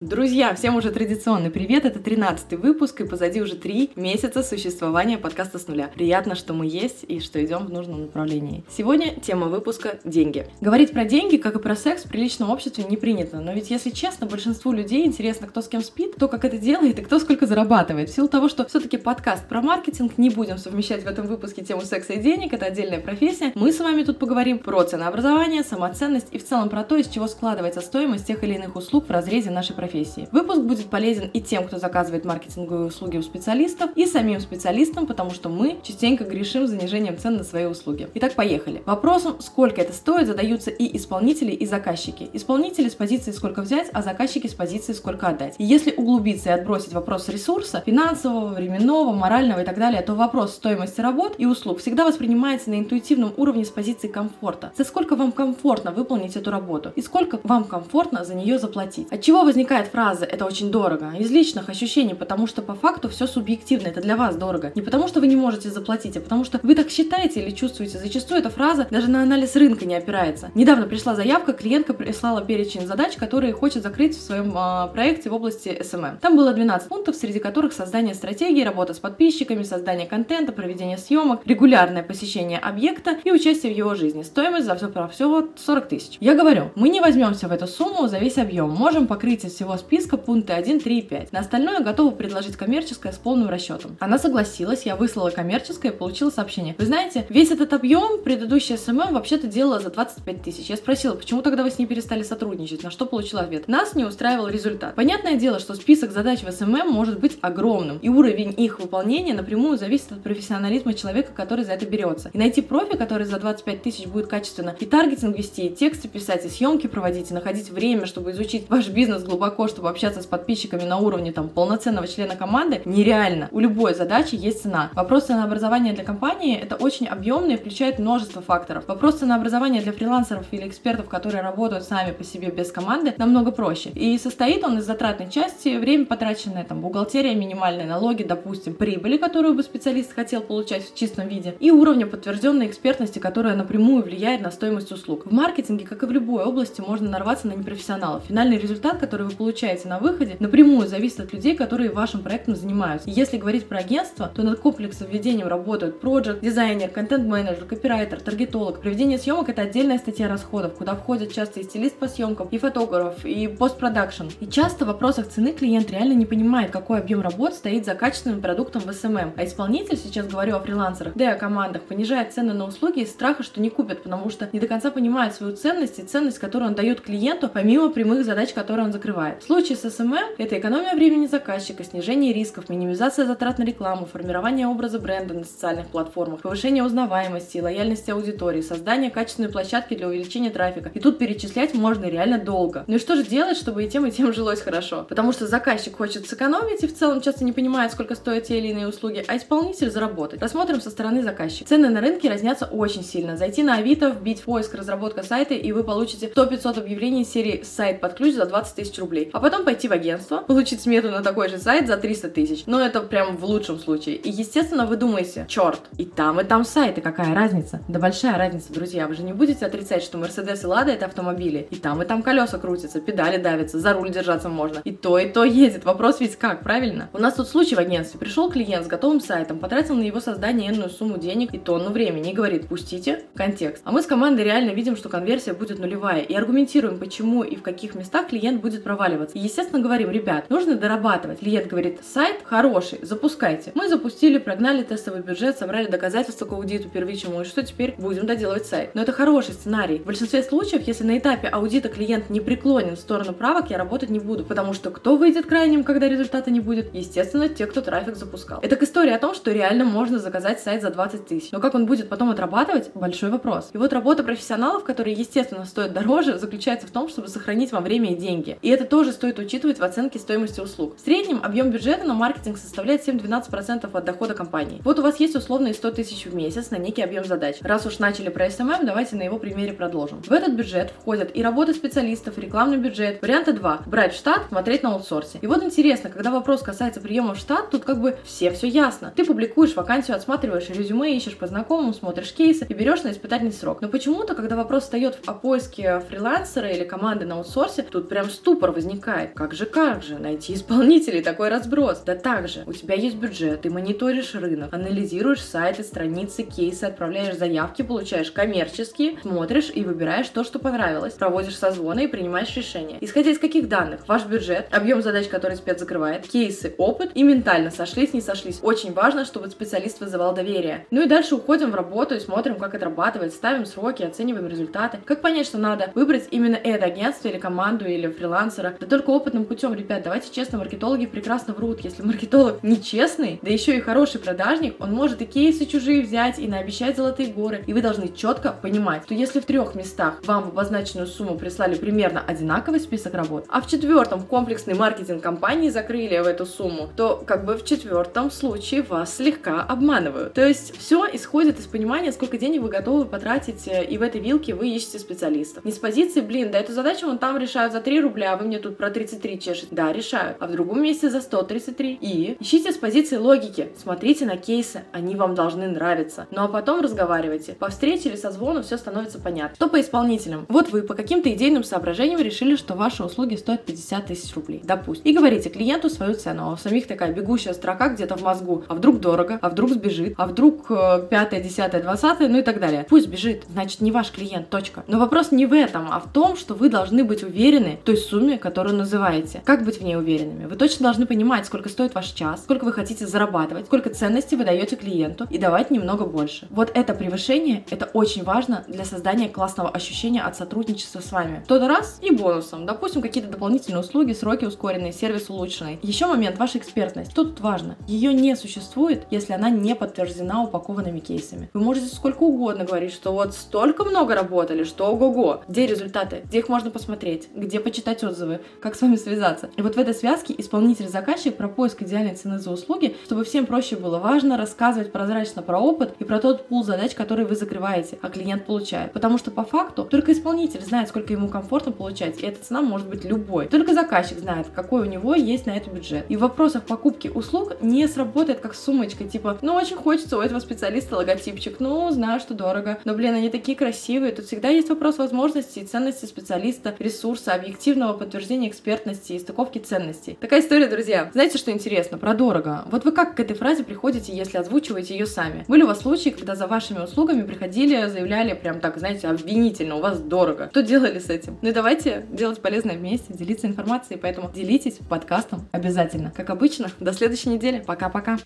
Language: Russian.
Друзья, всем уже традиционный привет, это 13 выпуск и позади уже три месяца существования подкаста с нуля. Приятно, что мы есть и что идем в нужном направлении. Сегодня тема выпуска – деньги. Говорить про деньги, как и про секс, в приличном обществе не принято, но ведь, если честно, большинству людей интересно, кто с кем спит, кто как это делает и кто сколько зарабатывает. В силу того, что все-таки подкаст про маркетинг, не будем совмещать в этом выпуске тему секса и денег, это отдельная профессия, мы с вами тут поговорим про ценообразование, самоценность и в целом про то, из чего складывается стоимость тех или иных услуг в разрезе нашей профессии профессии. Выпуск будет полезен и тем, кто заказывает маркетинговые услуги у специалистов, и самим специалистам, потому что мы частенько грешим занижением цен на свои услуги. Итак, поехали. Вопросом, сколько это стоит, задаются и исполнители, и заказчики. Исполнители с позиции сколько взять, а заказчики с позиции сколько отдать. И если углубиться и отбросить вопрос ресурса, финансового, временного, морального и так далее, то вопрос стоимости работ и услуг всегда воспринимается на интуитивном уровне с позиции комфорта. За сколько вам комфортно выполнить эту работу и сколько вам комфортно за нее заплатить. От чего возникает возникает фраза «это очень дорого» из личных ощущений, потому что по факту все субъективно, это для вас дорого. Не потому что вы не можете заплатить, а потому что вы так считаете или чувствуете. Зачастую эта фраза даже на анализ рынка не опирается. Недавно пришла заявка, клиентка прислала перечень задач, которые хочет закрыть в своем э, проекте в области SMM. Там было 12 пунктов, среди которых создание стратегии, работа с подписчиками, создание контента, проведение съемок, регулярное посещение объекта и участие в его жизни. Стоимость за все про все 40 тысяч. Я говорю, мы не возьмемся в эту сумму за весь объем, можем покрыть из всего всего списка пункты 1, 3 и 5. На остальное готова предложить коммерческое с полным расчетом. Она согласилась, я выслала коммерческое и получила сообщение. Вы знаете, весь этот объем предыдущая СММ вообще-то делала за 25 тысяч. Я спросила, почему тогда вы с ней перестали сотрудничать, на что получила ответ. Нас не устраивал результат. Понятное дело, что список задач в СММ может быть огромным, и уровень их выполнения напрямую зависит от профессионализма человека, который за это берется. И найти профи, который за 25 тысяч будет качественно и таргетинг вести, и тексты писать, и съемки проводить, и находить время, чтобы изучить ваш бизнес глубоко легко, чтобы общаться с подписчиками на уровне там полноценного члена команды, нереально. У любой задачи есть цена. Вопрос ценообразования для компании это очень объемный и включает множество факторов. Вопрос ценообразования для фрилансеров или экспертов, которые работают сами по себе без команды, намного проще. И состоит он из затратной части, время потраченное, там, бухгалтерия, минимальные налоги, допустим, прибыли, которую бы специалист хотел получать в чистом виде, и уровня подтвержденной экспертности, которая напрямую влияет на стоимость услуг. В маркетинге, как и в любой области, можно нарваться на непрофессионалов. Финальный результат, который вы получаете получаете на выходе, напрямую зависит от людей, которые вашим проектом занимаются. Если говорить про агентство, то над комплексом введением работают проект, дизайнер, контент-менеджер, копирайтер, таргетолог. Проведение съемок это отдельная статья расходов, куда входят часто и стилист по съемкам, и фотограф, и постпродакшн. И часто в вопросах цены клиент реально не понимает, какой объем работ стоит за качественным продуктом в SMM. А исполнитель, сейчас говорю о фрилансерах, да и о командах, понижает цены на услуги из страха, что не купят, потому что не до конца понимает свою ценность и ценность, которую он дает клиенту, помимо прямых задач, которые он закрывает. В случае с СММ это экономия времени заказчика, снижение рисков, минимизация затрат на рекламу, формирование образа бренда на социальных платформах, повышение узнаваемости и лояльности аудитории, создание качественной площадки для увеличения трафика. И тут перечислять можно реально долго. Ну и что же делать, чтобы и тем, и тем жилось хорошо? Потому что заказчик хочет сэкономить и в целом часто не понимает, сколько стоят те или иные услуги, а исполнитель заработать. Рассмотрим со стороны заказчика. Цены на рынке разнятся очень сильно. Зайти на Авито, вбить поиск разработка сайта, и вы получите 100-500 объявлений серии сайт под ключ за 20 тысяч рублей а потом пойти в агентство, получить смету на такой же сайт за 300 тысяч. Но это прям в лучшем случае. И, естественно, вы думаете, черт, и там, и там сайты, какая разница? Да большая разница, друзья. Вы же не будете отрицать, что Mercedes и Lada это автомобили. И там, и там колеса крутятся, педали давятся, за руль держаться можно. И то, и то едет. Вопрос ведь как, правильно? У нас тут случай в агентстве. Пришел клиент с готовым сайтом, потратил на его создание энную сумму денег и тонну времени и говорит, пустите контекст. А мы с командой реально видим, что конверсия будет нулевая и аргументируем, почему и в каких местах клиент будет проваливаться И, естественно, говорим, ребят, нужно дорабатывать. Клиент говорит, сайт хороший, запускайте. Мы запустили, прогнали тестовый бюджет, собрали доказательства к аудиту первичному, и что теперь? Будем доделывать сайт. Но это хороший сценарий. В большинстве случаев, если на этапе аудита клиент не преклонен в сторону правок, я работать не буду, потому что кто выйдет крайним, когда результата не будет? Естественно, те, кто трафик запускал. Это к истории о том, что реально можно заказать сайт за 20 тысяч. Но как он будет потом отрабатывать? Большой вопрос. И вот работа профессионалов, которые, естественно, стоят дороже, заключается в том, чтобы сохранить вам время и деньги. И это то, тоже стоит учитывать в оценке стоимости услуг. В среднем объем бюджета на маркетинг составляет 7-12% от дохода компании. Вот у вас есть условные 100 тысяч в месяц на некий объем задач. Раз уж начали про SMM, давайте на его примере продолжим. В этот бюджет входят и работа специалистов, и рекламный бюджет. Варианта 2. Брать в штат, смотреть на аутсорсе. И вот интересно, когда вопрос касается приема в штат, тут как бы все все ясно. Ты публикуешь вакансию, отсматриваешь резюме, ищешь по знакомым, смотришь кейсы и берешь на испытательный срок. Но почему-то, когда вопрос встает о поиске фрилансера или команды на аутсорсе, тут прям ступор возникает. Как же, как же, найти исполнителей, такой разброс. Да так же, у тебя есть бюджет, ты мониторишь рынок, анализируешь сайты, страницы, кейсы, отправляешь заявки, получаешь коммерческие, смотришь и выбираешь то, что понравилось, проводишь созвоны и принимаешь решения. Исходя из каких данных? Ваш бюджет, объем задач, который спец закрывает, кейсы, опыт и ментально сошлись, не сошлись. Очень важно, чтобы специалист вызывал доверие. Ну и дальше уходим в работу и смотрим, как отрабатывать, ставим сроки, оцениваем результаты. Как понять, что надо выбрать именно это агентство или команду или фрилансера? Да только опытным путем, ребят, давайте честно, маркетологи прекрасно врут. Если маркетолог нечестный, да еще и хороший продажник, он может и кейсы чужие взять, и наобещать золотые горы. И вы должны четко понимать, что если в трех местах вам в обозначенную сумму прислали примерно одинаковый список работ, а в четвертом комплексный маркетинг компании закрыли в эту сумму, то как бы в четвертом случае вас слегка обманывают. То есть все исходит из понимания, сколько денег вы готовы потратить, э, и в этой вилке вы ищете специалистов. Не с позиции, блин, да эту задачу вон там решают за 3 рубля, а вы мне тут про 33 чешете. Да, решают. А в другом месте за 133. И ищите с позиции логики. Смотрите на кейсы, они вам должны нравиться. Ну а потом разговаривайте. По встрече или созвону все становится понятно. Что по исполнителям? Вот вы по каким-то идейным соображениям решили, что ваши услуги стоят 50 тысяч рублей, допустим. И говорите клиенту свою цену, а у самих такая бегущая строка где-то в мозгу. А вдруг дорого, а вдруг сбежит, а вдруг э, пятое, десятое, двадцатое, ну и так далее. Пусть бежит, значит не ваш клиент, точка. Но вопрос не в этом, а в том, что вы должны быть уверены в той сумме, которую называете. Как быть в ней уверенными? Вы точно должны понимать, сколько стоит ваш час, сколько вы хотите зарабатывать, сколько ценностей вы даете клиенту и давать немного больше. Вот это превышение, это очень важно для создания классного ощущения от сотрудничества с вами. Тот раз и бонусом. Допустим, какие-то дополнительные услуги, сроки ускоренные, сервис улучшенный. Еще момент, ваша экспертность. Что тут важно? Ее не существует, если она не подтверждена упакованными кейсами. Вы можете сколько угодно говорить, что вот столько много работали, что ого-го. Где результаты? Где их можно посмотреть? Где почитать отзывы? Как с вами связаться? И вот в этой связке исполнитель-заказчик про поиск идеальной цены за услуги, чтобы всем проще было важно рассказывать прозрачно про опыт и про тот пул задач, которые вы закрываете, а клиент получает. Потому что по факту только исполнитель знает, сколько ему комфортно получать, и эта цена может быть любой. Только заказчик знает, какой у него есть на это бюджет. И в вопросах покупки услуг не сработает как сумочка, типа, ну очень хочется у этого специалиста логотипчик, ну знаю, что дорого, но блин, они такие красивые. Тут всегда есть вопрос возможностей и ценности специалиста, ресурса, объективного подтверждения экспертности и стыковки ценностей. Такая история, друзья. Знаете, что интересно? Про дорого. Вот вы как к этой фразе приходите, если озвучиваете ее сами? Были у вас случаи, когда за вашими услугами приходили, заявляли прям так, знаете, обвинительно, у вас дорого. Что делали с этим? Ну и давайте делать полезное вместе, делиться информацией, поэтому делитесь подкастом обязательно. Как обычно, до следующей недели. Пока-пока.